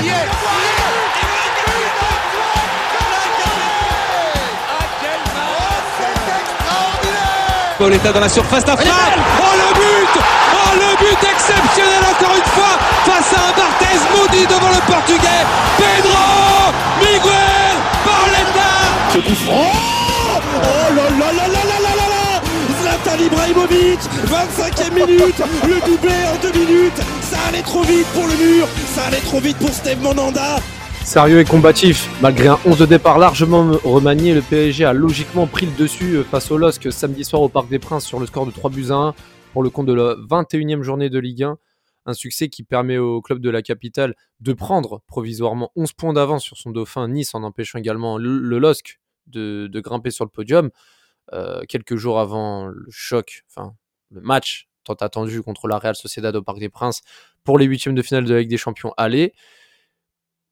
hier. Pauletta dans la surface d'affaire. Oh le but. Oh le but exceptionnel encore une fois face à un Barthez maudit devant le portugais. Pedro Miguel Pauletta Ce coup franc. Oh là là là là là là là là. Zlatan Ibrahimovic 25e minute. Le doublé en deux minutes allait trop vite pour le mur Ça allait trop vite pour Steve Monanda Sérieux et combatif, malgré un 11 de départ largement remanié, le PSG a logiquement pris le dessus euh, face au LOSC samedi soir au Parc des Princes sur le score de 3 buts à 1 pour le compte de la 21e journée de Ligue 1. Un succès qui permet au club de la capitale de prendre provisoirement 11 points d'avance sur son dauphin Nice en empêchant également le, LOSC de, de, grimper sur le podium. Euh, quelques jours avant le choc, enfin le match tant attendu contre la Real Sociedad au Parc des Princes pour les huitièmes de finale de la Ligue des Champions aller.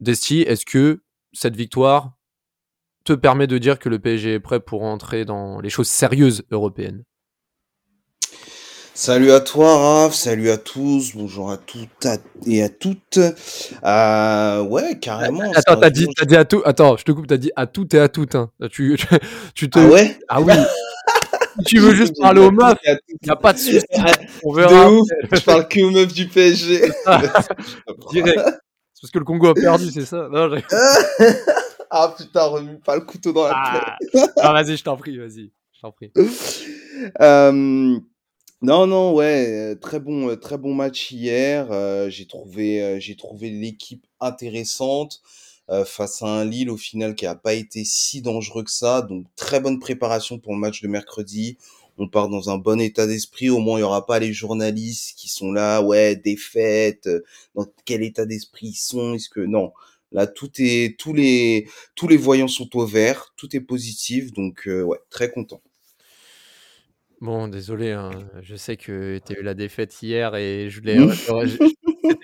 Desti, est-ce que cette victoire te permet de dire que le PSG est prêt pour entrer dans les choses sérieuses européennes? Salut à toi Raph, salut à tous, bonjour à toutes et à toutes. Euh, ouais, carrément. Attends, t'as dit, dit à tout. Attends, je te coupe, t'as dit à toutes et à toutes. Hein. Tu, tu, tu te. Ah ouais? Ah oui. Tu veux juste parler aux meufs, il n'y a pas de souci. On verra. De ouf, je parle que aux meufs du PSG. Direct. C'est parce que le Congo a perdu, c'est ça non, Ah putain, remue pas le couteau dans la ah. plaie. ah, vas-y, je t'en prie, vas-y. Je t'en prie. Euh, non, non, ouais, très bon, très bon match hier. Euh, j'ai trouvé, euh, j'ai trouvé l'équipe intéressante euh, face à un Lille au final qui a pas été si dangereux que ça. Donc très bonne préparation pour le match de mercredi. On part dans un bon état d'esprit. Au moins, il y aura pas les journalistes qui sont là, ouais, défaite. Dans quel état d'esprit ils sont? Est-ce que non Là, tout est, tous les, tous les voyants sont au vert. Tout est positif. Donc, euh, ouais, très content. Bon, désolé, hein. je sais que tu as eu la défaite hier et je voulais. C'était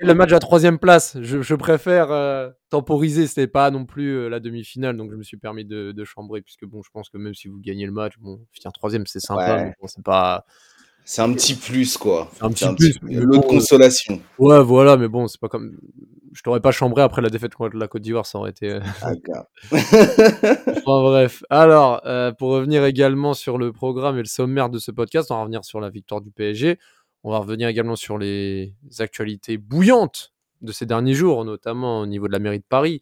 le match à troisième place. Je, je préfère euh, temporiser. C'était pas non plus euh, la demi-finale, donc je me suis permis de, de, chambrer puisque bon, je pense que même si vous gagnez le match, bon, finir troisième, c'est sympa. Ouais. Bon, c'est pas. C'est un petit plus, quoi. C'est un petit plus. L'autre bon, consolation. Ouais, voilà, mais bon, c'est pas comme. Je t'aurais pas chambré après la défaite contre la Côte d'Ivoire, ça aurait été. euh, Enfin, bref. Alors, euh, pour revenir également sur le programme et le sommaire de ce podcast, on va revenir sur la victoire du PSG. On va revenir également sur les actualités bouillantes de ces derniers jours, notamment au niveau de la mairie de Paris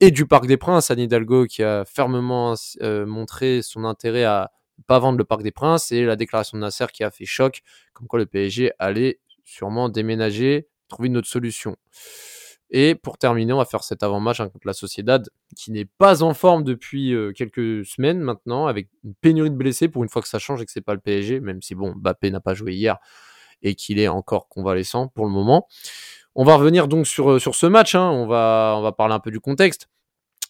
et du Parc des Princes. Anne Hidalgo qui a fermement euh, montré son intérêt à pas vendre le Parc des Princes et la déclaration de Nasser qui a fait choc, comme quoi le PSG allait sûrement déménager, trouver une autre solution. Et pour terminer, on va faire cet avant-match hein, contre la Sociedad, qui n'est pas en forme depuis euh, quelques semaines maintenant, avec une pénurie de blessés, pour une fois que ça change et que c'est pas le PSG, même si bon, Mbappé n'a pas joué hier et qu'il est encore convalescent pour le moment. On va revenir donc sur, sur ce match, hein. on, va, on va parler un peu du contexte.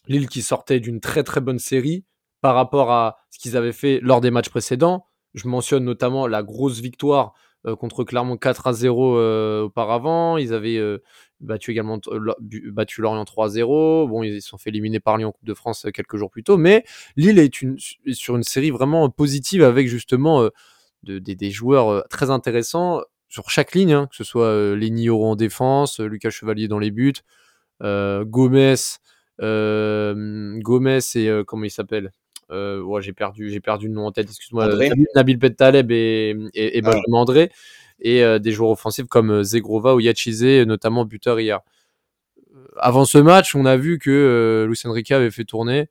Lille qui sortait d'une très très bonne série par rapport à ce qu'ils avaient fait lors des matchs précédents. Je mentionne notamment la grosse victoire euh, contre Clermont 4 à 0 euh, auparavant. Ils avaient euh, battu également battu Lorient 3-0. Bon, ils se sont fait éliminer par Lyon en Coupe de France quelques jours plus tôt, mais Lille est sur une série vraiment positive avec justement de, de, des joueurs très intéressants sur chaque ligne, hein, que ce soit euh, Lenny Oro en défense, Lucas Chevalier dans les buts, euh, Gomez, euh, Gomez et comment il s'appelle ouais, j'ai perdu, j'ai perdu le nom en tête. Excuse-moi, Nabil, Bentaleb et, et, et Benjamin ah. André et euh, des joueurs offensifs comme Zegrova ou Yachizé, notamment buteur hier. Avant ce match, on a vu que euh, Luis Enrique avait fait tourner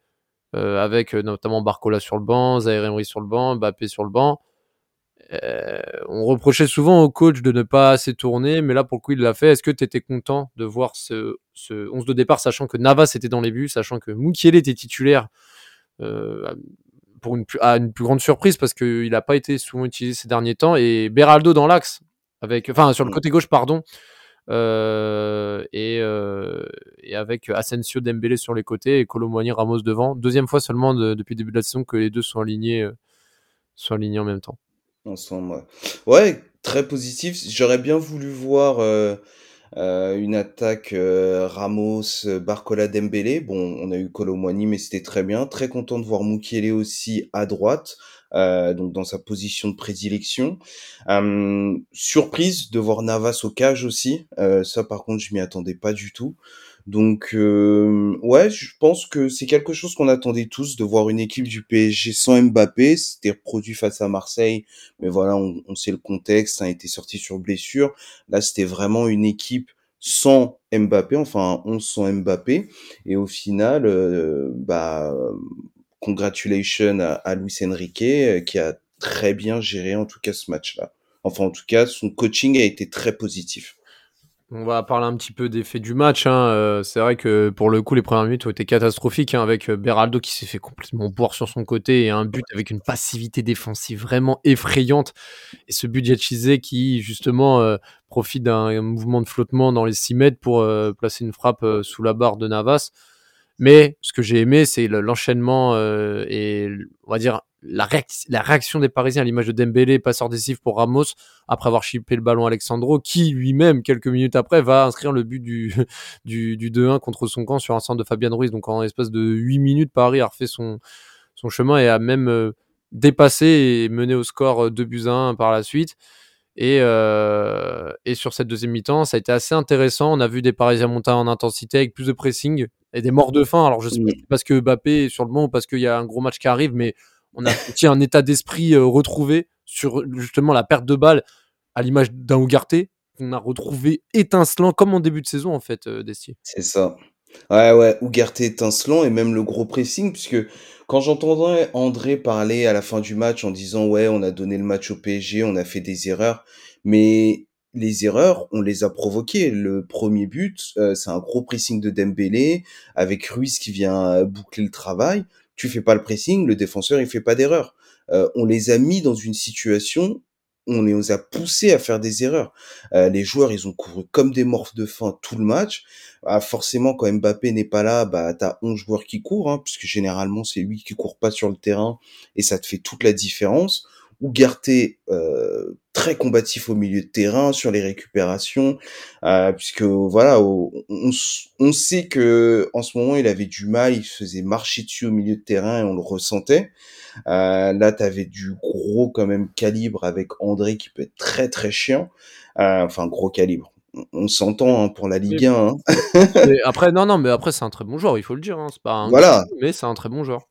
euh, avec notamment Barcola sur le banc, Zaire Emery sur le banc, Mbappé sur le banc. Euh, on reprochait souvent au coach de ne pas assez tourner, mais là pour le coup il l'a fait. Est-ce que tu étais content de voir ce, ce 11 de départ, sachant que Navas était dans les buts, sachant que Mukiele était titulaire euh, pour une, à une plus grande surprise parce qu'il n'a pas été souvent utilisé ces derniers temps et Beraldo dans l'axe avec enfin sur le côté gauche pardon euh, et, et, avec Asensio Dembélé sur les côtés et Colomboigny Ramos devant. Deuxième fois seulement de, depuis le début de la saison que les deux sont alignés sont alignés en même temps ensemble ouais, très positif j'aurais bien voulu voir euh, une attaque Ramos Barcola Dembélé bon on a eu Colomboigny mais c'était très bien très content de voir Mukiele aussi à droite euh, donc dans sa position de prédilection. Euh, surprise de voir Navas au cage aussi. Euh, ça, par contre, je m'y attendais pas du tout. Donc, euh, ouais, je pense que c'est quelque chose qu'on attendait tous de voir une équipe du PSG sans Mbappé. C'était reproduit face à Marseille, mais voilà, on, on sait le contexte. A été sorti sur blessure. Là, c'était vraiment une équipe sans Mbappé, enfin 11 sans Mbappé. Et au final, euh, bah, congratulations à, à Luis Enrique euh, qui a très bien géré en tout cas ce match-là. Enfin, en tout cas, son coaching a été très positif. On va parler un petit peu des faits du match. Hein. Euh, c'est vrai que pour le coup, les premières minutes ont été catastrophiques hein, avec euh, Beraldo qui s'est fait complètement boire sur son côté et un but avec une passivité défensive vraiment effrayante. Et ce but Yachizé qui justement euh, profite d'un mouvement de flottement dans les 6 mètres pour placer une frappe sous la barre de Navas. Mais ce que j'ai aimé, c'est le- l'enchaînement et on va dire la, réac- la réaction des Parisiens à l'image de Dembélé, passeur décisif pour Ramos, après avoir chippé le ballon à Alexandro, qui lui-même, quelques minutes après, va inscrire le but du, du, du 2-1 contre son camp sur un centre de Fabien Ruiz. Donc en espace de 8 minutes, Paris a refait son, son chemin et a même euh, dépassé et mené au score euh, 2 buts à 1 par la suite. Et, euh, et sur cette deuxième mi-temps, ça a été assez intéressant. On a vu des Parisiens monter en intensité avec plus de pressing et des morts de faim. Alors je sais pas si c'est parce que Mbappé est sur le banc ou parce qu'il y a un gros match qui arrive, mais on a un état d'esprit euh, retrouvé sur justement la perte de balle à l'image d'un Ougarté qu'on a retrouvé étincelant comme en début de saison en fait, euh, Destier. C'est ça. Ouais, ouais, Ougarté étincelant et même le gros pressing, puisque quand j'entendais André parler à la fin du match en disant ouais, on a donné le match au PSG, on a fait des erreurs, mais les erreurs, on les a provoquées. Le premier but, euh, c'est un gros pressing de Dembélé avec Ruiz qui vient boucler le travail. Tu fais pas le pressing, le défenseur il fait pas d'erreur. Euh, on les a mis dans une situation, on les a poussés à faire des erreurs. Euh, les joueurs, ils ont couru comme des morphes de faim tout le match. Ah, forcément, quand Mbappé n'est pas là, bah, t'as 11 joueurs qui courent, hein, puisque généralement, c'est lui qui court pas sur le terrain, et ça te fait toute la différence. Ougarté, euh, très combatif au milieu de terrain, sur les récupérations, euh, puisque voilà, on, sait que en ce moment, il avait du mal, il se faisait marcher dessus au milieu de terrain, et on le ressentait. Euh, là, t'avais du gros quand même calibre avec André qui peut être très très chiant. Euh, enfin, gros calibre. On, s'entend hein, pour la Ligue 1. hein. Après, non, non, mais après, c'est un très bon joueur, il faut le dire. hein. C'est pas un Voilà. mais c'est un très bon joueur.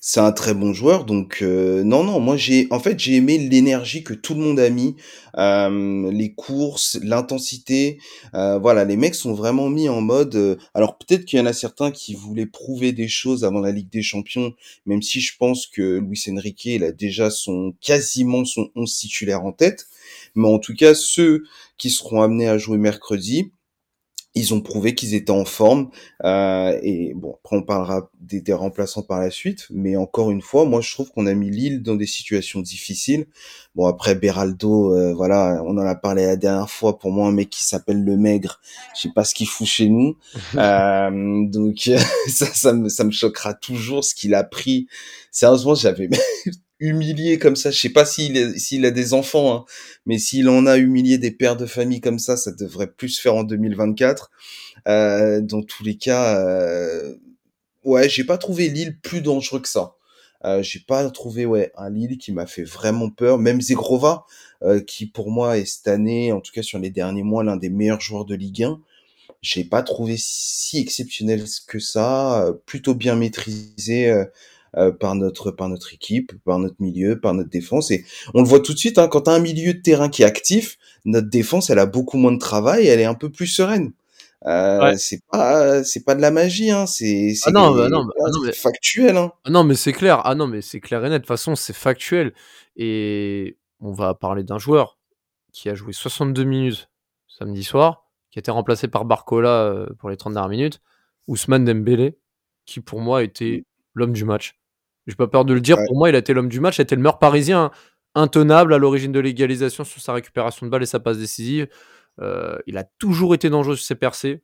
C'est un très bon joueur, donc euh, non, non, moi j'ai, en fait, j'ai aimé l'énergie que tout le monde a mis, euh, les courses, l'intensité, euh, voilà, les mecs sont vraiment mis en mode. alors peut-être qu'il y en a certains qui voulaient prouver des choses avant la Ligue des Champions, même si je pense que Luis Enrique, il a déjà son quasiment son 11 titulaire en tête, mais en tout cas ceux qui seront amenés à jouer mercredi, ils ont prouvé qu'ils étaient en forme. Euh, et bon, après on parlera des, des remplaçants par la suite, mais encore une fois, moi je trouve qu'on a mis Lille dans des situations difficiles. Bon après Beraldo, euh, voilà, on en a parlé la dernière fois. Pour moi, un mec qui s'appelle le Maigre, je sais pas ce qu'il fout chez nous. Euh, donc ça, ça me, ça me choquera toujours ce qu'il a pris. Sérieusement, j'avais humilié comme ça. Je sais pas s'il s'il a des enfants, hein, mais s'il en a humilié des pères de famille comme ça, ça devrait plus se faire en 2024. Euh, dans tous les cas, euh, ouais, j'ai pas trouvé Lille plus dangereux que ça. Euh, j'ai pas trouvé ouais un Lille qui m'a fait vraiment peur. Même Zegrova, euh, qui pour moi est cette année, en tout cas sur les derniers mois, l'un des meilleurs joueurs de Ligue 1. J'ai pas trouvé si exceptionnel que ça, euh, plutôt bien maîtrisé euh, par notre par notre équipe, par notre milieu, par notre défense. Et on le voit tout de suite, hein, quand tu as un milieu de terrain qui est actif, notre défense, elle a beaucoup moins de travail, elle est un peu plus sereine. Euh, Ouais. C'est pas c'est pas de la magie, hein, c'est c'est non, bah non, bah non, mais- factuel. Hein. Ah non, mais c'est clair. Ah non, mais c'est clair et net. De toute façon, c'est factuel. Et on va parler d'un joueur qui a joué 62 minutes samedi soir, qui a été remplacé par Barcola euh, pour les 30 dernières minutes. Ousmane Dembélé, qui pour moi était l'homme du match. J'ai pas peur de le dire. Ouais. Pour moi, il a été l'homme du match. Il a été le meilleur parisien intenable à l'origine de l'égalisation sur sa récupération de balle et sa passe décisive. Euh, il a toujours été dangereux sur ses percées.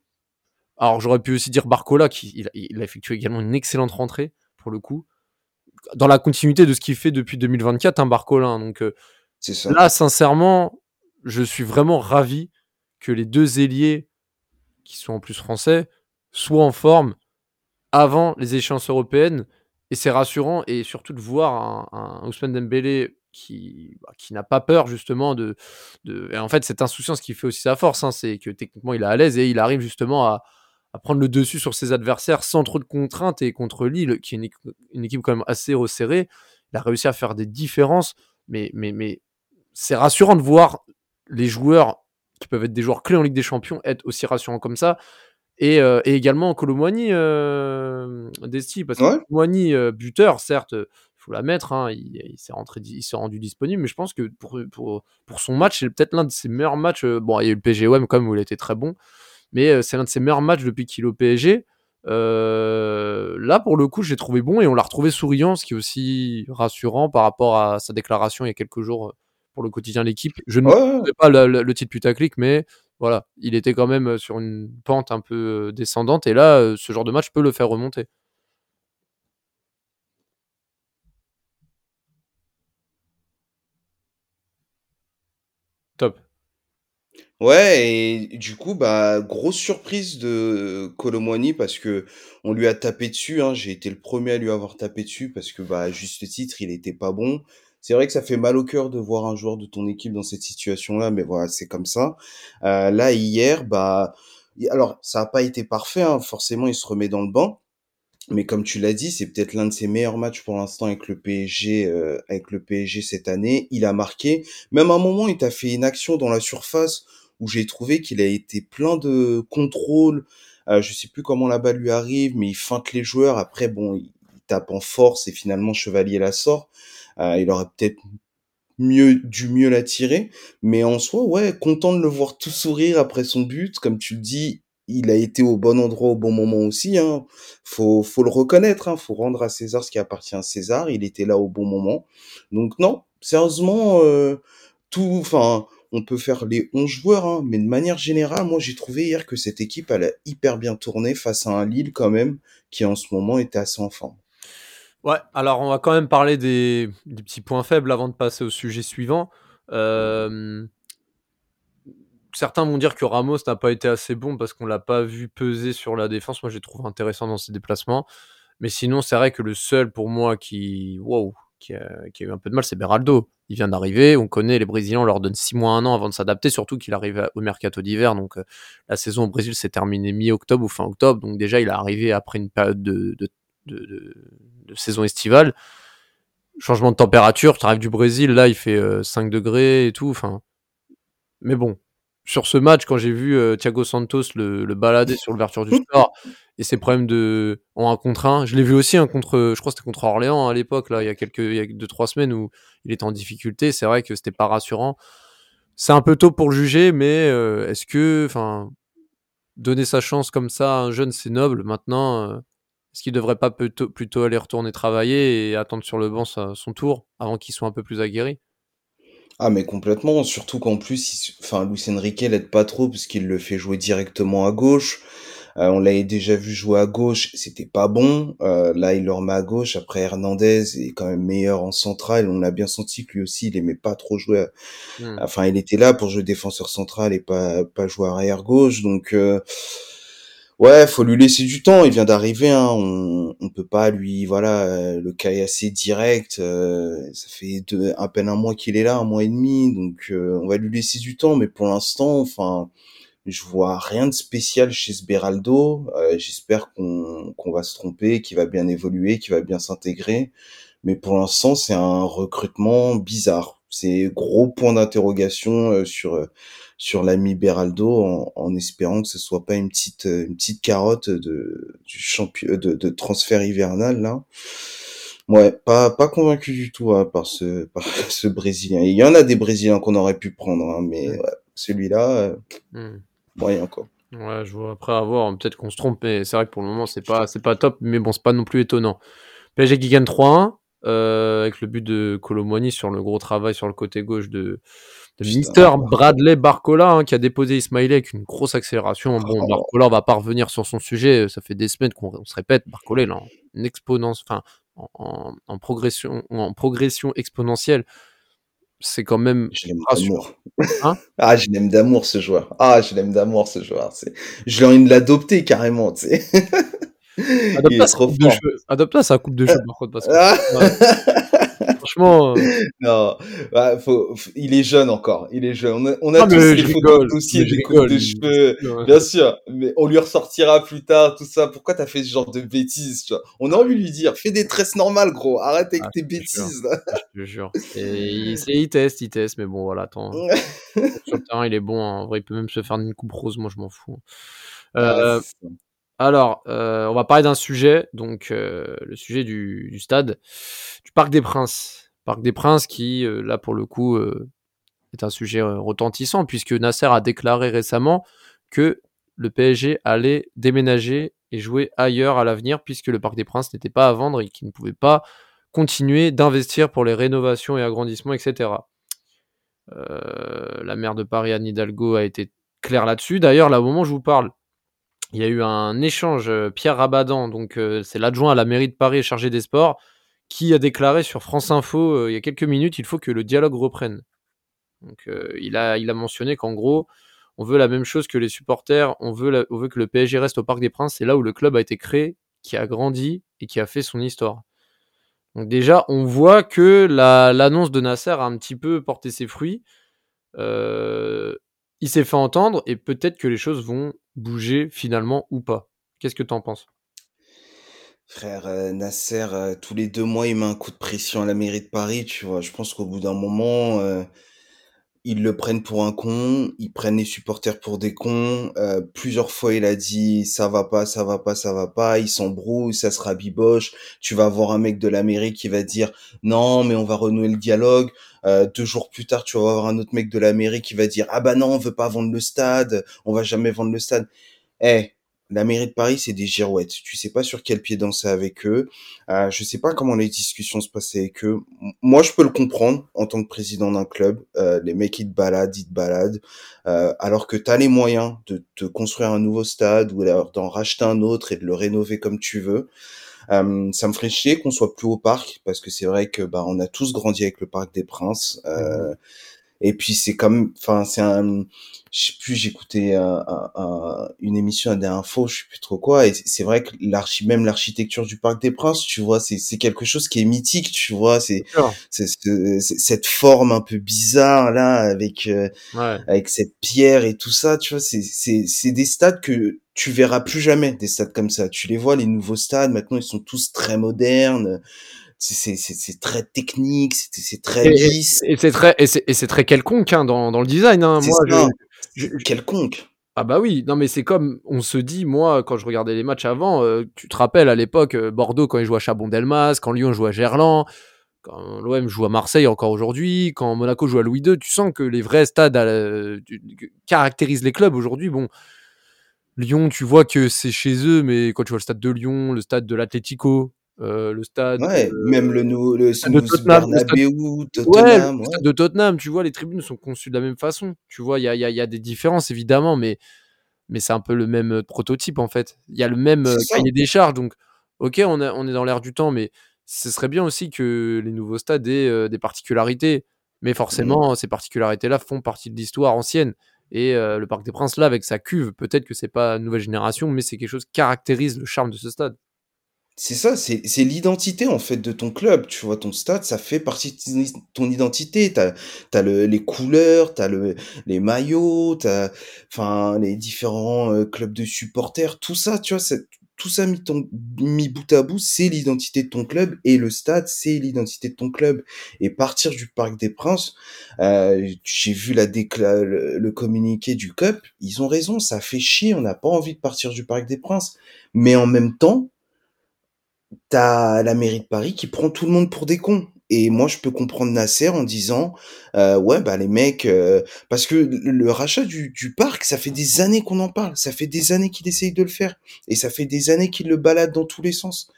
Alors, j'aurais pu aussi dire Barcola, qui il a, il a effectué également une excellente rentrée, pour le coup dans la continuité de ce qu'il fait depuis 2024, un Barcola. hein. Donc euh, ça. là, sincèrement, je suis vraiment ravi que les deux ailiers, qui sont en plus français, soient en forme avant les échéances européennes et c'est rassurant et surtout de voir un, un Ousmane Dembélé qui, bah, qui n'a pas peur justement de, de... Et en fait, cette insouciance qui fait aussi sa force, hein, c'est que techniquement il est à l'aise et il arrive justement à, à, prendre le dessus sur ses adversaires sans trop de contraintes et contre Lille, qui est une, équipe quand même assez resserrée, il a réussi à faire des différences, mais, mais, mais c'est rassurant de voir les joueurs qui peuvent être des joueurs clés en Ligue des Champions être aussi rassurants comme ça. Et, euh, et également Colomboigny euh, d'Esti, parce que ouais. euh, buteur, certes, il faut la mettre, hein, il, il s'est rentré, il s'est rendu disponible, mais je pense que pour, pour, pour son match, c'est peut-être l'un de ses meilleurs matchs. Euh, bon, il y a eu le PGOM quand même où il était très bon, mais c'est l'un de ses meilleurs matchs depuis qu'il est au PSG. Là, pour le coup, j'ai trouvé bon et on l'a retrouvé souriant, ce qui est aussi rassurant par rapport à sa déclaration il y a quelques jours pour le quotidien l'équipe. Je ne ouais. sais pas le, le, le, titre putaclic, mais voilà, il était quand même sur une pente un peu descendante et là, ce genre de match peut le faire remonter. Top. Ouais, et du coup, bah, grosse surprise de Colomwani parce que on lui a tapé dessus. Hein, J'ai été le premier à lui avoir tapé dessus parce que, bah, à juste titre, il était pas bon. C'est vrai que ça fait mal au cœur de voir un joueur de ton équipe dans cette situation-là, mais voilà, c'est comme ça. Euh, là, hier, bah, alors ça n'a pas été parfait, hein, forcément, il se remet dans le banc. Mais comme tu l'as dit, c'est peut-être l'un de ses meilleurs matchs pour l'instant avec le PSG, euh, avec le PSG cette année. Il a marqué. Même un moment, il t'a fait une action dans la surface où j'ai trouvé qu'il a été plein de contrôle. Euh, je sais plus comment la balle lui arrive, mais il feinte les joueurs. Après, bon, il tape en force et finalement Chevalier la sort. Euh, il aurait peut-être mieux dû mieux la tirer, mais en soi, ouais, content de le voir tout sourire après son but, comme tu le dis, il a été au bon endroit au bon moment aussi. Hein. Faut, faut le reconnaître. Hein. Faut rendre à César ce qui appartient à César. Il était là au bon moment. Donc non, sérieusement, euh, tout. Enfin, on peut faire les 11 joueurs, hein, mais de manière générale, moi j'ai trouvé hier que cette équipe elle a hyper bien tourné face à un Lille quand même qui en ce moment était assez en forme. Ouais, alors on va quand même parler des, petits points faibles avant de passer au sujet suivant. Euh, certains vont dire que Ramos n'a pas été assez bon parce qu'on l'a pas vu peser sur la défense. Moi, j'ai trouvé intéressant dans ses déplacements. Mais sinon, c'est vrai que le seul pour moi qui, qui, a, eu un peu de mal, c'est Beraldo. Il vient d'arriver. On connaît les Brésiliens, on leur donne 6 mois, 1 an avant de s'adapter, surtout qu'il arrive au mercato d'hiver. Donc, euh, la saison au Brésil s'est terminée mi-octobre ou fin octobre. Donc, déjà, il est arrivé après une période de, de de, de, de, saison estivale. Changement de température, tu arrives du Brésil, là il fait euh, 5 degrés et tout. Enfin, mais bon, sur ce match, quand j'ai vu euh, Thiago Santos le, le balader sur l'ouverture du score et ses problèmes de en un contre un, je l'ai vu aussi un contre, je crois que c'était contre Orléans à l'époque là, il y a quelques, il y a deux trois semaines où il était en difficulté. C'est vrai que c'était pas rassurant. C'est un peu tôt pour le juger, mais euh, est-ce que, enfin, donner sa chance comme ça à un jeune, c'est noble. Maintenant, euh, est-ce qu'il devrait pas plutôt, plutôt aller retourner travailler et attendre sur le banc sa, son tour avant qu'il soit un peu plus aguerri? Ah mais complètement, surtout qu'en plus, il, enfin Luis Enrique l'aide pas trop parce qu'il le fait jouer directement à gauche. Euh, on l'avait déjà vu jouer à gauche, c'était pas bon. Euh, là, il le remet à gauche. Après, Hernandez est quand même meilleur en central. On a bien senti que lui aussi, il aimait pas trop jouer. À... Mmh. Enfin, il était là pour jouer défenseur central et pas pas jouer arrière gauche. Donc euh Ouais, faut lui laisser du temps. Il vient d'arriver. Hein. On, on peut pas lui, voilà, euh, le caillasser direct. Euh, ça fait deux, à peine un mois qu'il est là, un mois et demi. Donc, euh, on va lui laisser du temps. Mais pour l'instant, enfin, je vois rien de spécial chez Sberaldo. Euh, J'espère qu'on qu'on va se tromper, qu'il va bien évoluer, qu'il va bien s'intégrer. Mais pour l'instant, c'est un recrutement bizarre. C'est gros point d'interrogation euh, sur sur l'ami Beraldo en, en, espérant que ce soit pas une petite une petite carotte de du champion de, de transfert hivernal là. Ouais, pas pas convaincu du tout hein, par ce par ce brésilien. Il y en a des brésiliens qu'on aurait pu prendre hein, mais ouais, celui-là euh, mm. moyen quoi. Ouais, je vois après avoir peut-être qu'on se trompe mais c'est vrai que pour le moment c'est pas c'est pas top mais bon, c'est pas non plus étonnant. PSG qui gagne 3-1 euh, avec le but de Colomboigny sur le gros travail sur le côté gauche de de Mister Bradley Barcola hein, qui a déposé Ismail avec une grosse accélération. Bon, oh. Barcola, on va pas revenir sur son sujet. Ça fait des semaines qu'on se répète. Barcola, là, en exponence, enfin, en, en, en, progression, en progression exponentielle. C'est quand même. Je l'aime d'amour. Hein ah, je l'aime d'amour ce joueur. Ah, je l'aime d'amour ce joueur. Je l'ai envie de l'adopter carrément, tu sais. Adopte-la sa, coupe coupe de cheveux, par contre, parce que. Ah. Franchement. Euh, non, bah, faut, il est jeune encore. Il est jeune. On a, on a tous les photos aussi des coupes de cheveux. Bien sûr, mais on lui ressortira plus tard tout ça. Pourquoi t'as fait ce genre de bêtises tu vois? On a envie de lui dire fais des tresses normales, gros. Arrête avec ah, tes bêtises. Je te jure. Et il, il, teste, il teste, mais bon, voilà, attends. Sur le terrain, il est bon. En vrai, il peut même se faire une coupe rose. Moi, je m'en fous. Euh, ah, alors, euh, on va parler d'un sujet, donc euh, le sujet du, stade, du Parc des Princes. Parc des Princes qui, euh, là pour le coup, est un sujet retentissant puisque Nasser a déclaré récemment que le PSG allait déménager et jouer ailleurs à l'avenir puisque le Parc des Princes n'était pas à vendre et qu'il ne pouvait pas continuer d'investir pour les rénovations et agrandissements, etc. la maire de Paris, Anne Hidalgo, a été claire là-dessus. D'ailleurs, là, au moment où je vous parle, il y a eu un échange, euh, Pierre Rabadan, donc euh, c'est l'adjoint à la mairie de Paris chargé des sports, qui a déclaré sur France Info euh, il y a quelques minutes, il faut que le dialogue reprenne. Il, a, mentionné qu'en gros, on veut la même chose que les supporters, on veut, on veut que le PSG reste au Parc des Princes, c'est là où le club a été créé, qui a grandi et qui a fait son histoire. Donc déjà, on voit que l'annonce de Nasser a un petit peu porté ses fruits. il s'est fait entendre et peut-être que les choses vont bouger finalement ou pas. Qu'est-ce que tu en penses? Frère, euh, Nasser, euh, tous les deux mois, il met un coup de pression à la mairie de Paris, tu vois. Je pense qu'au bout d'un moment, euh, ils le prennent pour un con, ils prennent les supporters pour des cons. plusieurs fois, il a dit ça va pas, ça va pas, ça va pas. Il s'embrouille, ça sera biboche. Tu vas voir un mec de la mairie qui va dire non, mais on va renouer le dialogue. deux jours plus tard, tu vas voir un autre mec de la mairie qui va dire ah bah non, on veut pas vendre le stade, on va jamais vendre le stade. Eh, la mairie de Paris, c'est des girouettes. Tu sais pas sur quel pied danser avec eux. Euh, je sais pas comment les discussions se passaient avec eux. Moi, je peux le comprendre en tant que président d'un club. Euh, les mecs, ils te baladent, ils te baladent. Euh, alors que tu as les moyens de te construire un nouveau stade ou d'en racheter un autre et de le rénover comme tu veux. Euh, ça me ferait chier qu'on soit plus au parc parce que c'est vrai que bah on a tous grandi avec le Parc des Princes. Euh, mmh et puis c'est comme, enfin c'est un, je sais plus, j'écoutais un, une émission à des infos, je sais plus trop quoi, et c'est vrai que l'archi, même l'architecture du Parc des Princes, tu vois, c'est c'est quelque chose qui est mythique, tu vois, c'est c'est cette forme un peu bizarre là avec euh, avec cette pierre et tout ça, tu vois, c'est c'est c'est des stades que tu verras plus jamais des stades comme ça. Tu les vois les nouveaux stades maintenant, ils sont tous très modernes c'est très technique, c'est très lisse. Et, c'est très et c'est très quelconque hein, dans, dans le design. Hein. Moi, je, quelconque. Ah bah oui, non mais c'est comme on se dit, moi quand je regardais les matchs avant, euh, tu te rappelles à l'époque euh, Bordeaux quand ils jouaient à Chabon-Delmas, quand Lyon jouait à Gerland, quand l'OM joue à Marseille encore aujourd'hui, quand Monaco joue à Louis II, tu sens que les vrais stades euh, caractérisent les clubs aujourd'hui. Bon, Lyon, tu vois que c'est chez eux, mais quand tu vois le stade de Lyon, le stade de l'Atlético, euh, le stade. Ouais, même le, nouveau, le, stade de Tottenham, le stade, stade de Tottenham, tu vois, les tribunes sont conçues de la même façon. Tu vois, il y a, y a, des différences évidemment, mais, mais c'est un peu le même euh, prototype en fait. Il y a le même euh, cahier des charges, donc ok, on, on est dans l'air du temps, mais ce serait bien aussi que les nouveaux stades aient des particularités. Mais mmh. forcément, ces particularités-là font partie de l'histoire ancienne. Et le Parc des Princes, là, avec sa cuve, peut-être que c'est pas nouvelle génération, mais c'est quelque chose qui caractérise le charme de ce stade. C'est ça, c'est l'identité en fait de ton club. Tu vois, ton stade, ça fait partie de ton identité. T'as as le, les couleurs, t'as le les maillots, t'as enfin les différents euh, clubs de supporters, tout ça. Tu vois, tout ça mis ton mis bout à bout, c'est l'identité de ton club et le stade, c'est l'identité de ton club. Et partir du Parc des Princes, euh, j'ai vu la décla le, le communiqué du Cup. Ils ont raison, ça fait chier. On n'a pas envie de partir du Parc des Princes, mais en même temps t'as la mairie de Paris qui prend tout le monde pour des cons. Et moi, je peux comprendre Nasser en disant, euh, ouais, bah les mecs, euh, parce que le, rachat du, du, parc, ça fait des années qu'on en parle, ça fait des années qu'il essaye de le faire, et ça fait des années qu'il le balade dans tous les sens.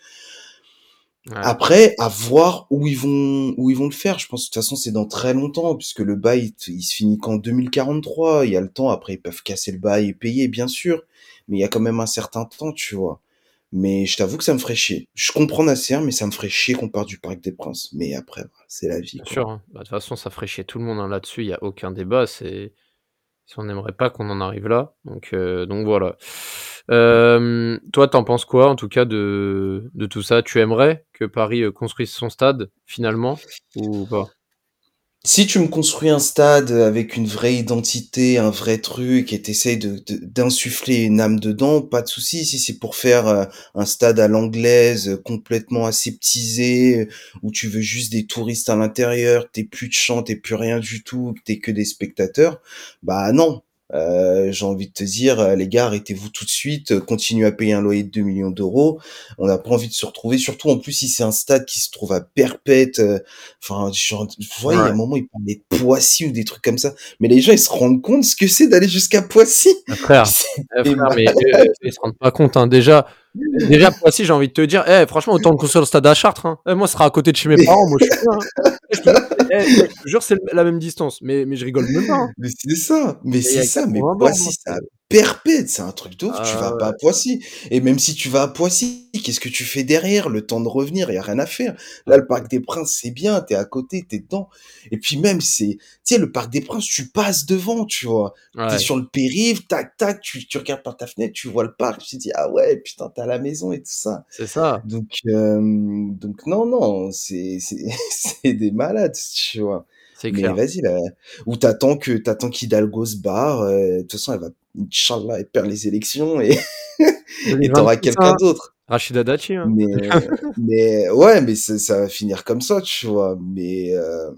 Après, à voir où ils vont où ils vont le faire. Je pense de toute façon c'est dans très longtemps puisque le bail il, se finit qu'en 2043. Il y a le temps. Après ils peuvent casser le bail et payer bien sûr, mais il y a quand même un certain temps, tu vois. Mais je t'avoue que ça me ferait chier. Je comprends Nasser, mais ça me ferait chier qu'on parte du Parc des Princes. Mais après, c'est la vie. Bien sûr. Hein. Bah, de toute façon, ça ferait chier tout le monde hein. là-dessus. Il n'y a aucun débat. C'est si on n'aimerait pas qu'on en arrive là. Donc, euh, donc voilà. Euh, toi, t'en penses quoi, en tout cas, de, de tout ça? Tu aimerais que Paris euh, construise son stade, finalement, ou pas? Si tu me construis un stade avec une vraie identité, un vrai truc, et t'essayes d'insuffler une âme dedans, pas de souci. Si c'est pour faire euh, un stade à l'anglaise, euh, complètement aseptisé, euh, où tu veux juste des touristes à l'intérieur, t'es plus de chant, t'es plus rien du tout, t'es que des spectateurs, bah non. Euh, j'ai envie de te dire, euh, les gars, arrêtez-vous tout de suite, euh, continuez à payer un loyer de 2 millions d'euros. On n'a pas envie de se retrouver, surtout en plus si c'est un stade qui se trouve à Perpète, euh, Enfin, genre, vous voyez, Ouais. à un moment, ils parlaient de Poissy ou des trucs comme ça. Mais les gens, ils se rendent compte ce que c'est d'aller jusqu'à Poissy. Frère, eh, frère, mais euh, ils se rendent pas compte. Hein. Déjà, déjà Poissy, j'ai envie de te dire, eh, franchement, autant de construire le stade à Chartres. Hein. Eh, moi, ce sera à côté de chez mes parents. Moi, je suis bien. hein. Eh, je te jure, eh, je te jure, c'est la même distance. Mais, mais je rigole même pas. hein. Mais c'est ça. Mais c'est ça. Mais 80 bornes, Poissy, à perpète. C'est un truc de ouf. tu Ah vas pas à Poissy. Et même si tu vas à Poissy, qu'est-ce que tu fais derrière? Le temps de revenir, il y a rien à faire. Là, le Parc des Princes, c'est bien. T'es à côté, t'es dedans. Et puis même, c'est, tu sais, le Parc des Princes, tu passes devant, tu vois. T'es sur le périph', tac, tac, tu, tu regardes par ta fenêtre, tu vois le parc, tu te dis, ah ouais, putain, t'as la maison et tout ça. C'est ça. Donc, euh, donc non, non, c'est, c'est, c'est des malades, tu vois. C'est Mais vas-y, là. Ou t'attends que, t'attends qu'Hidalgo se barre, euh, de toute façon, elle va, Inch'Allah, elle perd les élections et, et t'auras 2026, quelqu'un d'autre. Rachida Dati. Hein. Mais, mais, ouais, mais ça, ça va finir comme ça, tu vois. Mais, euh,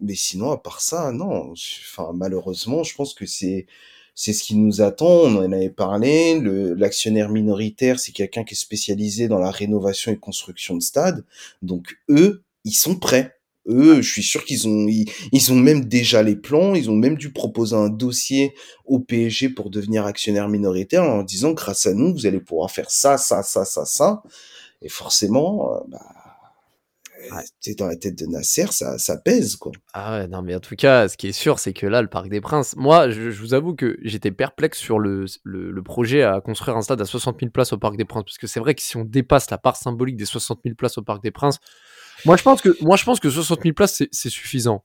mais sinon, à part ça, non. Enfin, malheureusement, je pense que c'est, c'est ce qui nous attend. On en avait parlé. Le, l'actionnaire minoritaire, c'est quelqu'un qui est spécialisé dans la rénovation et construction de stades. Donc, eux, ils sont prêts. Eux, je suis sûr qu'ils ont, ils, ils ont même déjà les plans. Ils ont même dû proposer un dossier au PSG pour devenir actionnaire minoritaire en disant, grâce à nous, vous allez pouvoir faire ça, ça, ça, ça, ça. Et forcément, euh, bah, t'es dans la tête de Nasser, ça, ça pèse, quoi. Ah ouais, non, mais en tout cas, ce qui est sûr, c'est que là, le Parc des Princes, moi, je, je vous avoue que j'étais perplexe sur le, le, le projet à construire un stade à 60 000 places au Parc des Princes. Parce que c'est vrai que si on dépasse la part symbolique des 60 000 places au Parc des Princes, moi, je pense que, moi, je pense que 60 000 places, c'est- suffisant.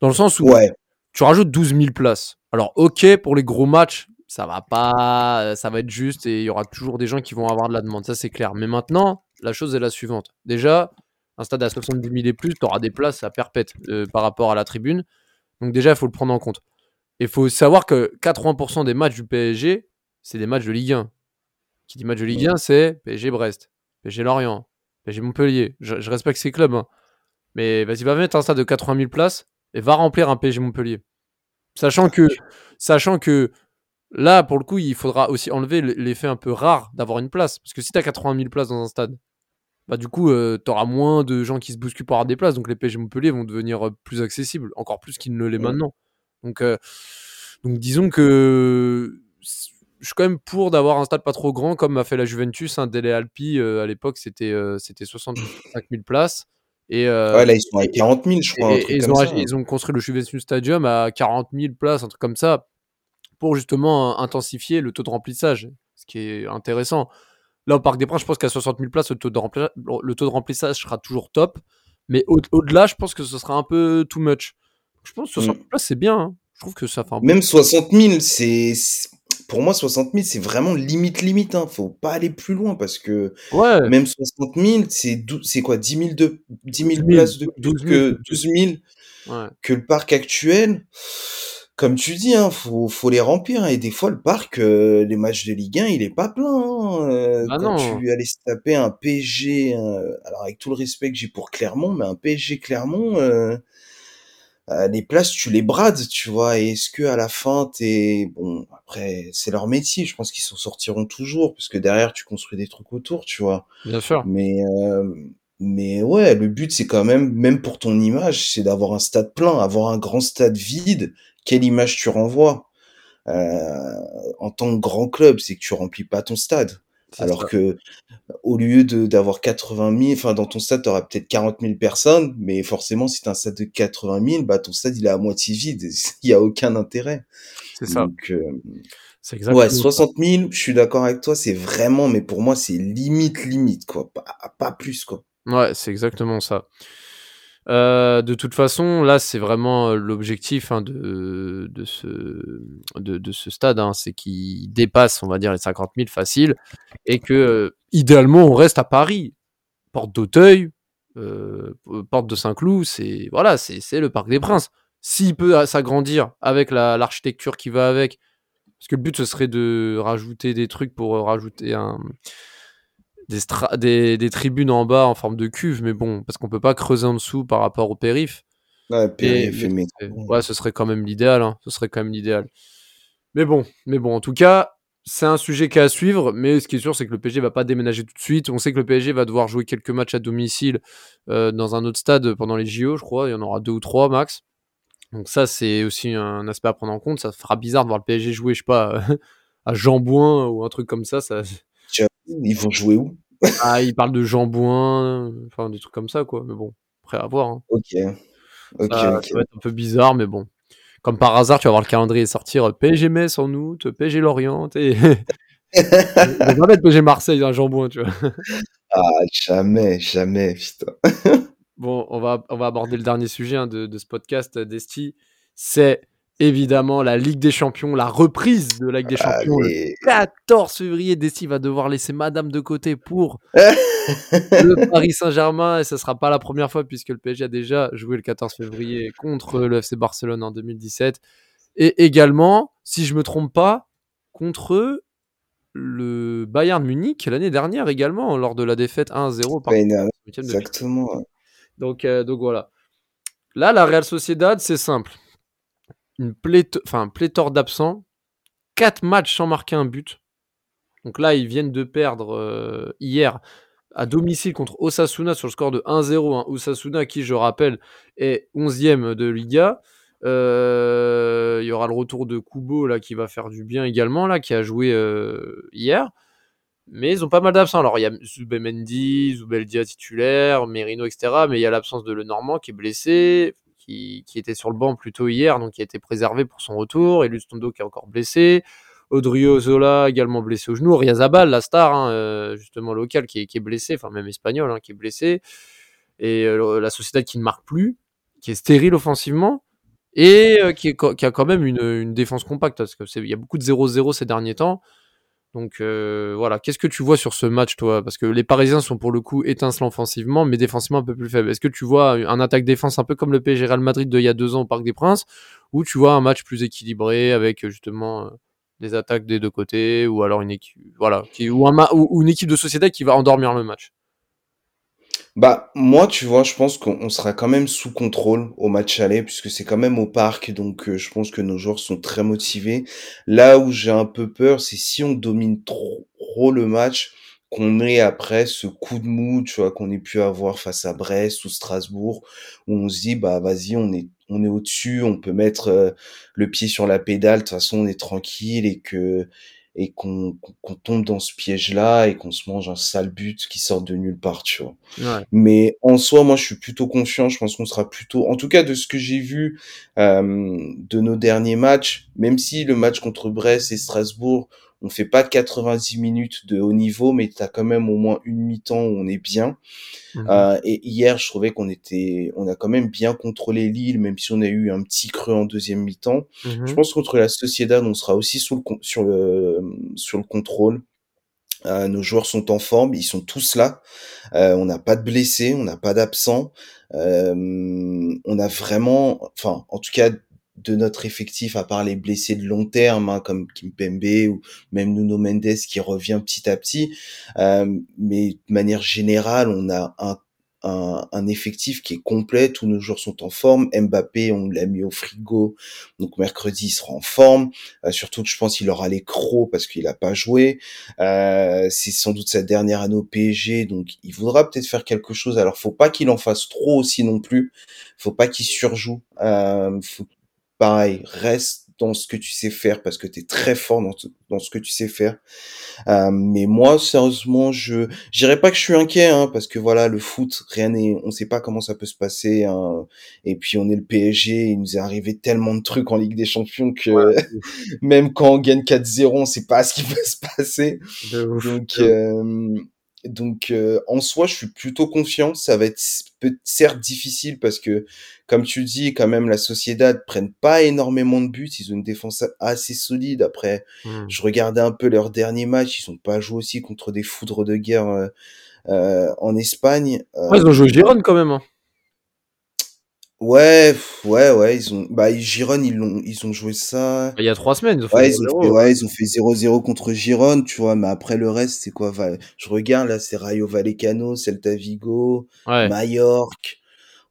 Dans le sens où Ouais, tu rajoutes 12 000 places. Alors, ok, pour les gros matchs, ça va pas, ça va être juste et il y aura toujours des gens qui vont avoir de la demande, ça c'est clair. Mais maintenant, la chose est la suivante. Déjà, un stade à 70 000 et plus, tu auras des places à perpète euh, par rapport à la tribune. Donc déjà, il faut le prendre en compte. Il faut savoir que 80% des matchs du PSG, c'est des matchs de Ligue 1. Qui dit match de Ligue 1, c'est PSG Brest, Lorient, PSG Montpellier. Je, je respecte ces clubs. hein. Mais vas-y, va mettre un stade de 80 000 places et va remplir un PSG Montpellier. Sachant que, sachant que là, pour le coup, il faudra aussi enlever l'effet un peu rare d'avoir une place. Parce que si tu as 80 000 places dans un stade, bah du coup, tu auras moins de gens qui se bousculent pour avoir des places. Donc les PSG Montpellier vont devenir euh, plus accessibles, encore plus qu'ils ne l'est Ouais. maintenant. Donc, euh, donc disons que je suis quand même pour d'avoir un stade pas trop grand, comme a fait la Juventus. Un Dele Alpi, euh, à l'époque, c'était euh, c'était 65 000 places. Et, euh, ouais, là, ils sont à 40 000, je crois, un et- truc et ils, comme ont, ça. ach- ils ont construit le Juventus Stadium à 40 000 places, un truc comme ça, pour justement euh, intensifier le taux de remplissage, ce qui est intéressant. Là, au Parc des Princes, je pense qu'à 60 000 places, le taux de, rempli- le taux de remplissage sera toujours top. Mais au- au-delà, je pense que ce sera un peu too much. Je pense que 60 000 places, c'est bien. hein. Je trouve que ça fait un. Mm. Même 60 000, c'est, c'est- pour moi, 60 000, c'est vraiment limite, limite, hein. Faut pas aller plus loin parce que Ouais, même 60 000, c'est quoi, 10 000 de, 10 000 12 000, places de plus 12 000 que de plus. 12 000 ouais. que le parc actuel. Comme tu dis, hein, faut, faut les remplir. hein. Et des fois, le parc, euh, les matchs de Ligue 1, il est pas plein. hein. Euh, Bah quand non. tu allais se taper un PSG, euh, alors avec tout le respect que j'ai pour Clermont, mais un PSG Clermont, euh, les places, tu les brades, tu vois. Et est-ce que à la fin, t'es bon après, c'est leur métier. Je pense qu'ils s'en sortiront toujours, parce que derrière, tu construis des trucs autour, tu vois. Bien sûr. Mais euh, mais ouais, le but c'est quand même, même pour ton image, c'est d'avoir un stade plein, avoir un grand stade vide. Quelle image tu renvoies? Euh, en tant que grand club, c'est que tu remplis pas ton stade. Alors ça. que au lieu de d'avoir 80 000, enfin dans ton stade, tu auras peut-être 40 000 personnes, mais forcément, si tu un stade de 80 000, bah ton stade il est à moitié vide. Il y a aucun intérêt. C'est ça. Donc euh, C'est exactement ouais, ça. 60 000, je suis d'accord avec toi, c'est vraiment, mais pour moi, c'est limite limite quoi, pas, pas plus quoi. Ouais, c'est exactement ça. Euh, de toute façon, là, c'est vraiment euh, l'objectif hein, de, ce, de, de ce stade, hein, c'est qu'il dépasse, on va dire, les 50 000 faciles, et que euh, idéalement, on reste à Paris. Porte d'Auteuil, porte de Saint-Cloud, c'est voilà, c'est le Parc des Princes. S'il peut s'agrandir avec l'architecture qui va avec, parce que le but ce serait de rajouter des trucs pour rajouter un, des, des, tribunes en bas en forme de cuve, mais bon, parce qu'on peut pas creuser en dessous par rapport au périph. Ouais, périph ouais, ce serait quand même l'idéal. Hein. Ce serait quand même l'idéal. Mais bon, mais bon, en tout cas, c'est un sujet qui à suivre. Mais ce qui est sûr, c'est que le PSG va pas déménager tout de suite. On sait que le PSG va devoir jouer quelques matchs à domicile euh, dans un autre stade pendant les JO, je crois. Il y en aura deux ou trois max. Donc ça, c'est aussi un aspect à prendre en compte. Ça fera bizarre de voir le PSG jouer, je sais pas, à Jambouin ou un truc comme ça. ça ils vont jouer où? Ah, ils parlent de Jambouin, enfin des trucs comme ça, quoi. Mais bon, après à voir. Hein. Ok. Ok, ça, va être un peu bizarre, mais bon. Comme par hasard, tu vas voir le calendrier sortir PSG Metz en août, PSG Lorient, et. va pas être PSG Marseille, un Jambouin, tu vois. ah, jamais, jamais, putain. bon, on va, on va aborder le dernier sujet hein, de, de, ce podcast, d'Esti. C'est évidemment la Ligue des Champions, la reprise de la Ligue des Champions le 14 février. Dessy va devoir laisser Madame de côté pour le Paris Saint-Germain et ce sera pas la première fois puisque le PSG a déjà joué le 14 février contre le FC Barcelone en 2017 et également, si je me trompe pas, contre le Bayern Munich l'année dernière également lors de la défaite 1-0 par Exactement. Donc, euh, donc voilà. Là, la Real Sociedad, c'est simple une pléthore, enfin, pléthore d'absents, 4 matchs sans marquer un but. Donc là, ils viennent de perdre euh, hier à domicile contre Osasuna sur le score de 1-0. Hein. Osasuna, qui, je rappelle, est 11e de Liga. Euh, il y aura le retour de Kubo là, qui va faire du bien également, là, qui a joué euh, hier. Mais ils ont pas mal d'absents. Alors, il y a Zubemendi, Zubeldia titulaire, Merino, etc. Mais il y a l'absence de Lenormand qui est blessé qui, était sur le banc plutôt hier, donc qui a été préservé pour son retour. Et Lustondo qui est encore blessé. Audrio Zola également blessé au genou. Riazabal, la star, hein, euh, justement local, qui est, blessé, enfin même espagnol, hein, qui est blessé. Et euh, la Société qui ne marque plus, qui est stérile offensivement. Et euh, qui, a quand même une, une défense compacte, parce qu'il y a beaucoup de 0-0 ces derniers temps. Donc euh, voilà, qu'est-ce que tu vois sur ce match, toi? Parce que les Parisiens sont pour le coup étincelants offensivement, mais défensivement un peu plus faibles. Est-ce que tu vois un attaque-défense un peu comme le PSG Real Madrid d'il y a deux ans au Parc des Princes, ou tu vois un match plus équilibré avec justement euh, des attaques des deux côtés, ou alors une équipe, voilà, qui, ou une équipe de société qui va endormir le match? Bah, moi, tu vois, je pense qu'on sera quand même sous contrôle au match aller, puisque c'est quand même au parc, donc euh, je pense que nos joueurs sont très motivés. Là où j'ai un peu peur, c'est si on domine trop, le match, qu'on ait après ce coup de mou, tu vois, qu'on ait pu avoir face à Brest ou Strasbourg, où on se dit, bah vas-y, on est, on est au-dessus, on peut mettre euh, le pied sur la pédale, de toute façon, on est tranquille et que et qu'on tombe dans ce piège-là et qu'on se mange un sale but qui sort de nulle part, tu vois. Ouais. Mais en soi, moi, je suis plutôt confiant. Je pense qu'on sera plutôt, en tout cas, de ce que j'ai vu euh, de nos derniers matchs, même si le match contre Brest et Strasbourg, on fait pas 90 minutes de haut niveau, mais tu as quand même au moins une mi-temps où on est bien. Mmh euh, et hier, je trouvais qu'on était, on a quand même bien contrôlé Lille, même si on a eu un petit creux en deuxième mi-temps. Mmh je pense contre la Sociedad, on sera aussi sur le, sur le, sur le contrôle. Euh, nos joueurs sont en forme, ils sont tous là. Euh, on n'a pas de blessés, on n'a pas d'absents. Euh, on a vraiment, enfin, en tout cas, de notre effectif, à part les blessés de long terme, hein, comme Kimpembe ou même Nuno Mendes qui revient petit à petit. Euh, mais de manière générale, on a un, un, un, effectif qui est complet, tous nos joueurs sont en forme. Mbappé, on l'a mis au frigo, donc mercredi il sera en forme. Euh, surtout, je pense qu'il aura les crocs parce qu'il n'a pas joué. Euh, c'est sans doute sa dernière année au PSG, donc il voudra peut-être faire quelque chose. Alors, faut pas qu'il en fasse trop aussi non plus. Faut pas qu'il surjoue. Euh, faut pareil, reste dans ce que tu sais faire parce que tu es très fort dans, ce que tu sais faire. Euh, mais moi, sérieusement, je dirais pas que je suis inquiet hein, parce que voilà, le foot, rien n'est, on sait pas comment ça peut se passer. Hein. Et puis on est le PSG, il nous est arrivé tellement de trucs en Ligue des Champions que même quand on gagne 4-0, on sait pas ce qui peut se passer. Donc euh, donc euh, en soi, je suis plutôt confiant. Ça va être certes difficile parce que, comme tu dis, quand même, la Sociedad prennent pas énormément de buts. Ils ont une défense assez solide. Après, Hmm. je regardais un peu leur dernier match. Ils ont pas joué aussi contre des foudres de guerre euh, euh, en Espagne. Ouais, ils ont joué Giron quand même. hein. Ouais, pff, ouais, ouais. Ils ont, bah, Giron, ils l'ont, ils ont joué ça. Il y a trois semaines, ils ont fait Ouais, ils ont 0-0. fait, ouais, ils ont fait 0-0 contre Giron, tu vois, mais après le reste, c'est quoi? Va- Je regarde, là, c'est Rayo Vallecano, Celta Vigo, Ouais. Mallorca,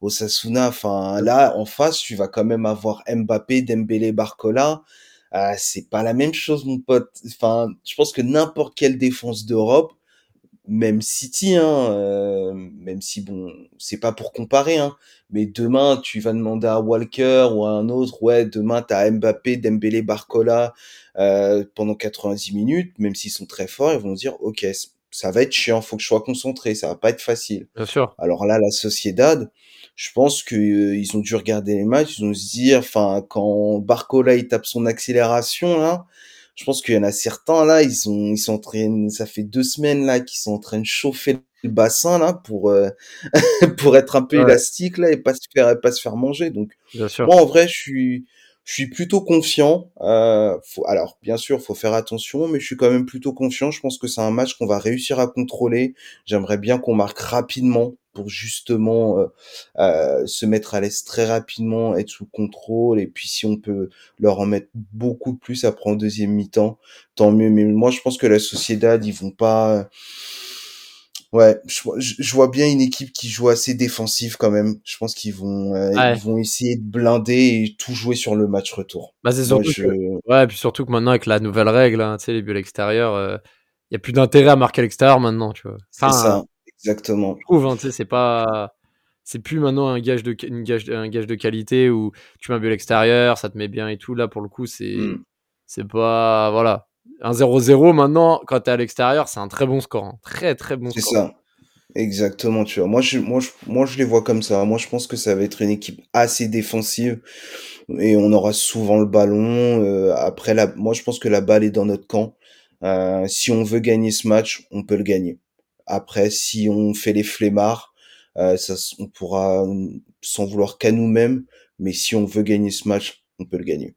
Osasuna. Enfin, là, en face, tu vas quand même avoir Mbappé, Dembélé, Barcola. Ah, c'est pas la même chose, mon pote. Enfin, je pense que n'importe quelle défense d'Europe, même City, hein, euh, même si bon, c'est pas pour comparer, hein, mais demain tu vas demander à Walker ou à un autre, ouais, demain t'as Mbappé, Dembélé, Barcola euh, pendant 90 minutes, même s'ils sont très forts, ils vont dire, ok, ça va être chiant, faut que je sois concentré, ça va pas être facile. Bien sûr. Alors là, la Sociedad, je pense que euh, ils ont dû regarder les matchs, ils ont se dire, enfin, quand Barcola il tape son accélération là, je pense qu'il y en a certains là, ils sont, ils sont en train, ça fait deux semaines là qu'ils sont en train de chauffer le bassin là pour euh, pour être un peu Ouais. élastique là et pas se faire pas se faire manger. Donc Bien sûr. moi en vrai, je suis je suis plutôt confiant. Euh, faut, alors bien sûr, faut faire attention, mais je suis quand même plutôt confiant. Je pense que c'est un match qu'on va réussir à contrôler. J'aimerais bien qu'on marque rapidement pour justement euh, euh, se mettre à l'aise très rapidement, être sous contrôle. Et puis si on peut leur en mettre beaucoup plus après en deuxième mi-temps, tant mieux. Mais moi, je pense que la Sociedad, ils vont pas. Ouais, je, je- vois bien une équipe qui joue assez défensive quand même. Je pense qu'ils vont, euh, Ouais. ils vont essayer de blinder et tout jouer sur le match retour. Bah, c'est Moi, surtout je... que... Ouais, et puis surtout que maintenant, avec la nouvelle règle, hein, tu sais, les buts à l'extérieur, il n'y a plus d'intérêt à marquer à l'extérieur maintenant, tu vois. C'est ça, exactement. je trouve, hein, tu sais, c'est pas... C'est plus maintenant un gage, de, une gage, un gage de qualité où tu mets un but à l'extérieur, ça te met bien et tout. Là, pour le coup, c'est Mm. c'est pas... Voilà. Un 0-0, maintenant, quand t'es à l'extérieur, c'est un très bon score. hein. Très, très bon C'est score. ça. Exactement, tu vois. Moi je, moi, je, moi, je les vois comme ça. Moi, je pense que ça va être une équipe assez défensive et on aura souvent le ballon. Euh, après, la, moi, je pense que la balle est dans notre camp. Euh, si on veut gagner ce match, on peut le gagner. Après, si on fait les flemmards, euh, ça, on pourra euh, s'en vouloir qu'à nous-mêmes. Mais si on veut gagner ce match, on peut le gagner.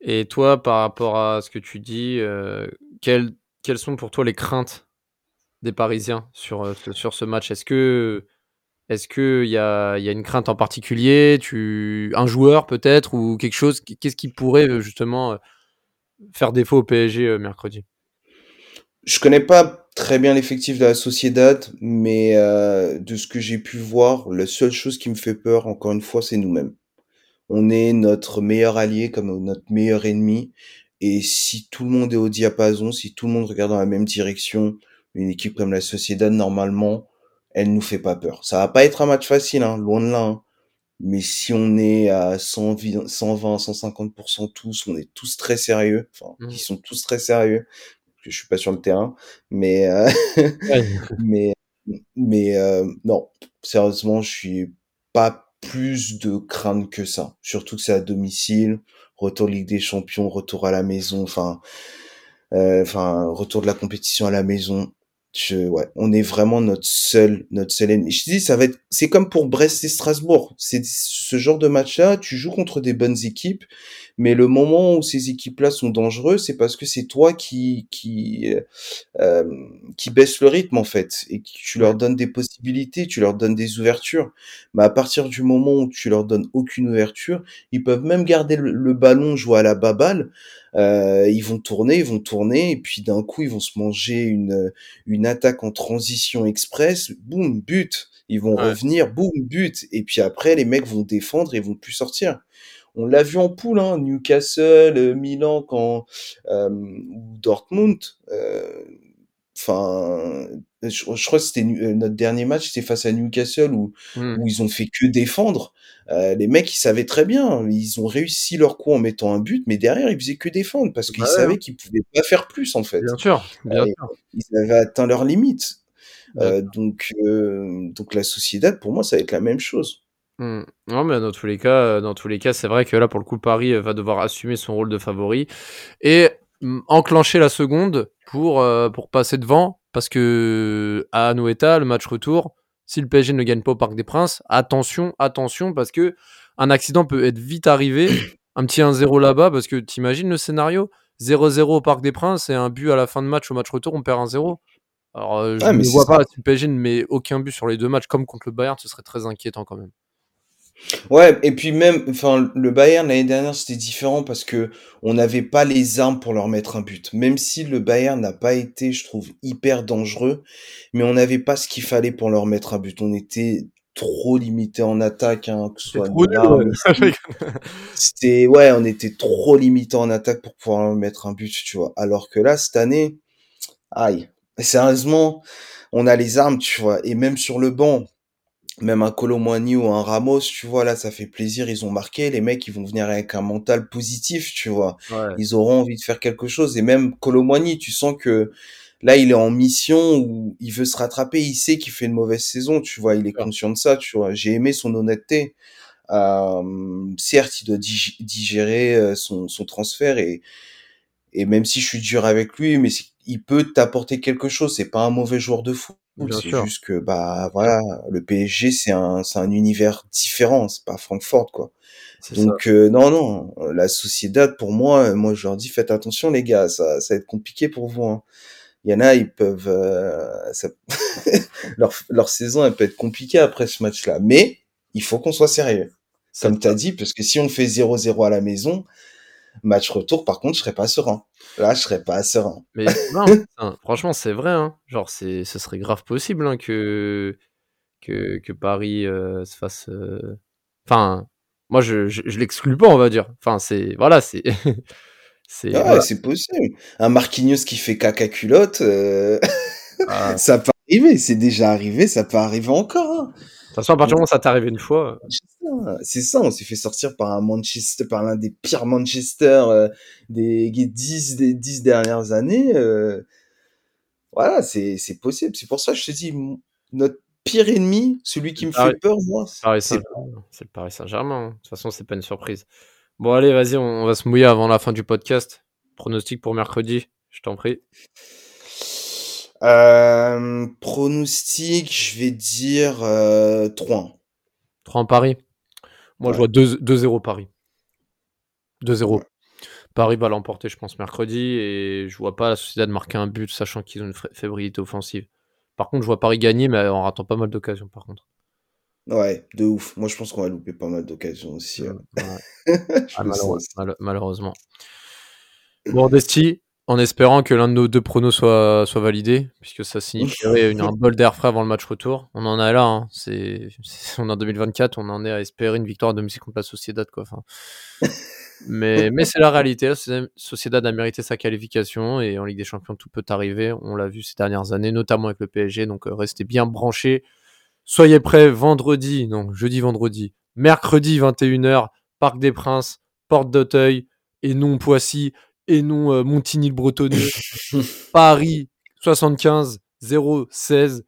Et toi, par rapport à ce que tu dis, euh, quelles, quelles sont pour toi les craintes des Parisiens sur, ce- sur ce match? Est-ce que est-ce que il y a, y a une crainte en particulier? Tu, Un joueur peut-être ou quelque chose Qu'est-ce qui pourrait justement faire défaut au PSG mercredi? Je connais pas très bien l'effectif de la Sociedad, mais euh, de ce que j'ai pu voir, la seule chose qui me fait peur, encore une fois, c'est nous-mêmes. On est notre meilleur allié comme notre meilleur ennemi, et si tout le monde est au diapason, si tout le monde regarde dans la même direction, une équipe comme la Sociedad, normalement, elle nous fait pas peur. Ça va pas être un match facile, hein, loin de là. hein. Mais si on est à 120, 120 150% tous, on est tous très sérieux. Enfin, Mhm. ils sont tous très sérieux. Je suis pas sur le terrain, mais euh, mais mais euh, non, sérieusement, je suis pas plus de crainte que ça. Surtout que c'est à domicile, retour Ligue des Champions, retour à la maison, enfin, euh, enfin, retour de la compétition à la maison. Je, ouais, on est vraiment notre seul, notre seul ennemi. Je te dis, ça va être, c'est comme pour Brest et Strasbourg. C'est ce genre de match-là, tu joues contre des bonnes équipes, mais le moment où ces équipes-là sont dangereuses, c'est parce que c'est toi qui, qui, euh, qui baisse le rythme en fait et que tu leur donnes des possibilités, tu leur donnes des ouvertures. Mais à partir du moment où tu leur donnes aucune ouverture, ils peuvent même garder le, le ballon, jouer à la baballe. Euh, ils vont tourner, ils vont tourner et puis d'un coup ils vont se manger une une attaque en transition express, boum but. Ils vont Ouais. revenir, boum but. Et puis après les mecs vont défendre et vont plus sortir. On l'a vu en poule, hein, Newcastle, euh, Milan, quand euh, ou Dortmund. euh, Enfin, je, je crois que c'était notre dernier match, c'était face à Newcastle où, Hmm. où ils ont fait que défendre. Euh, les mecs, ils savaient très bien, ils ont réussi leur coup en mettant un but, mais derrière, ils faisaient que défendre parce qu'ils Bah ouais, savaient qu'ils pouvaient pas faire plus en fait. Bien sûr, bien sûr. Ils avaient atteint leurs limites. Euh, donc, donc la Sociedad, pour moi, ça va être la même chose. Hmm. Non, mais dans tous les cas, euh, dans tous les cas, c'est vrai que là, pour le coup, Paris euh, va devoir assumer son rôle de favori et mm, enclencher la seconde pour, euh, pour passer devant parce que à Anoeta, le match retour, si le PSG ne gagne pas au Parc des Princes, attention, attention, parce que un accident peut être vite arrivé. un petit 1-0 là-bas, parce que t'imagines le scénario? 0-0 au Parc des Princes et un but à la fin de match au match retour, on perd 1-0. Alors, euh, je ne vois pas si le PSG ne met aucun but sur les deux matchs, comme contre le Bayern, ce serait très inquiétant quand même. Ouais, et puis même, enfin, le Bayern l'année dernière c'était différent parce que on n'avait pas les armes pour leur mettre un but. Même si le Bayern n'a pas été, je trouve, hyper dangereux, mais on n'avait pas ce qu'il fallait pour leur mettre un but. On était trop limité en attaque, hein, que ce soit Messi. C'était, ouais, on était trop limité en attaque pour pouvoir leur mettre un but, tu vois. Alors que là, cette année, aïe, sérieusement, on a les armes, tu vois. Et même sur le banc, même un Colomwani ou un Ramos, tu vois, là, ça fait plaisir, ils ont marqué. Les mecs, ils vont venir avec un mental positif, tu vois. Ouais. Ils auront envie de faire quelque chose. Et même Colomwani, tu sens que là, il est en mission où il veut se rattraper. Il sait qu'il fait une mauvaise saison, tu vois. Il est conscient de ça, tu vois. J'ai aimé son honnêteté. Euh, certes, il doit dig- digérer euh, son, son transfert et, et même si je suis dur avec lui, mais c'est- il peut t'apporter quelque chose. C'est pas un mauvais joueur de foot. C'est juste que, bah, voilà, le PSG, c'est un, c'est un univers différent. C'est pas Francfort, quoi. Donc euh, non non, la Sociedad pour moi, euh, moi je leur dis faites attention les gars, ça, ça va être compliqué pour vous. hein. Il y en a, ils peuvent, euh, ça- leur leur saison elle peut être compliquée après ce match-là, mais il faut qu'on soit sérieux, comme tu as dit, parce que si on fait 0-0 à la maison, match retour, par contre je serais pas serein. Là je serais pas serein. Mais non, franchement, c'est vrai. Hein. Genre, c'est, ce serait grave possible hein, que, que, que Paris euh, se fasse. euh, Enfin, moi, je, je, je l'exclus pas, on va dire. Enfin, c'est. Voilà, c'est. c'est Ah, voilà. c'est possible. Un Marquinhos qui fait caca culotte, euh, Ah, ça peut arriver, c'est déjà arrivé, ça peut arriver encore. hein. De toute façon, à partir du moment où ça t'est arrivé une fois, C'est ça, on s'est fait sortir par un Manchester, par l'un des pires Manchester euh, des 10, des 10 dernières années. euh, voilà, c'est c'est possible. C'est pour ça que je te dis, notre pire ennemi, celui qui me Paris- fait peur, moi, c'est le Paris Saint-Germain. hein. De toute façon, c'est pas une surprise. Bon, allez, vas-y, on, on va se mouiller avant la fin du podcast. Pronostic pour mercredi, je t'en prie. Euh, pronostic, je vais dire euh, 3 3 en Paris. Moi, je vois Ouais. 2 2-0 Paris. 2-0. Ouais. Paris va l'emporter, je pense, mercredi. Et je vois pas la Sociedad marquer un but, sachant qu'ils ont une fébrilité offensive. Par contre, je vois Paris gagner, mais en ratant pas mal d'occasions, par contre. Ouais, de ouf. Moi, je pense qu'on va louper pas mal d'occasions aussi. hein. Ouais. Ah, le malheureux- sens. mal- malheureusement. Bon, Desti, en espérant que l'un de nos deux pronos soit, soit validé, puisque ça signifierait une, un bol d'air frais avant le match retour. On en est là, hein. c'est, on est en 2024, on en est à espérer une victoire à domicile contre la Sociedad. Quoi. Enfin, mais mais c'est la réalité. La Soci- Sociedad a mérité sa qualification et en Ligue des Champions, tout peut arriver. On l'a vu ces dernières années, notamment avec le PSG. Donc euh, restez bien branchés. Soyez prêts vendredi, non, jeudi, vendredi, mercredi 21h, Parc des Princes, Porte d'Auteuil, et non Poissy, et non euh, Montigny-le-Bretonneux, Paris 75 016,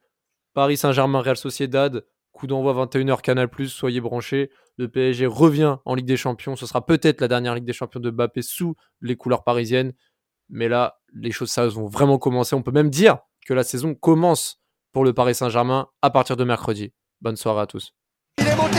Paris Saint-Germain Real Sociedad, coup d'envoi 21h Canal+, soyez branchés. Le PSG revient en Ligue des Champions, ce sera peut-être la dernière Ligue des Champions de Mbappé sous les couleurs parisiennes, mais là, les choses sérieuses vont vraiment commencer. On peut même dire que la saison commence pour le Paris Saint-Germain à partir de mercredi. Bonne soirée à tous. Il est monté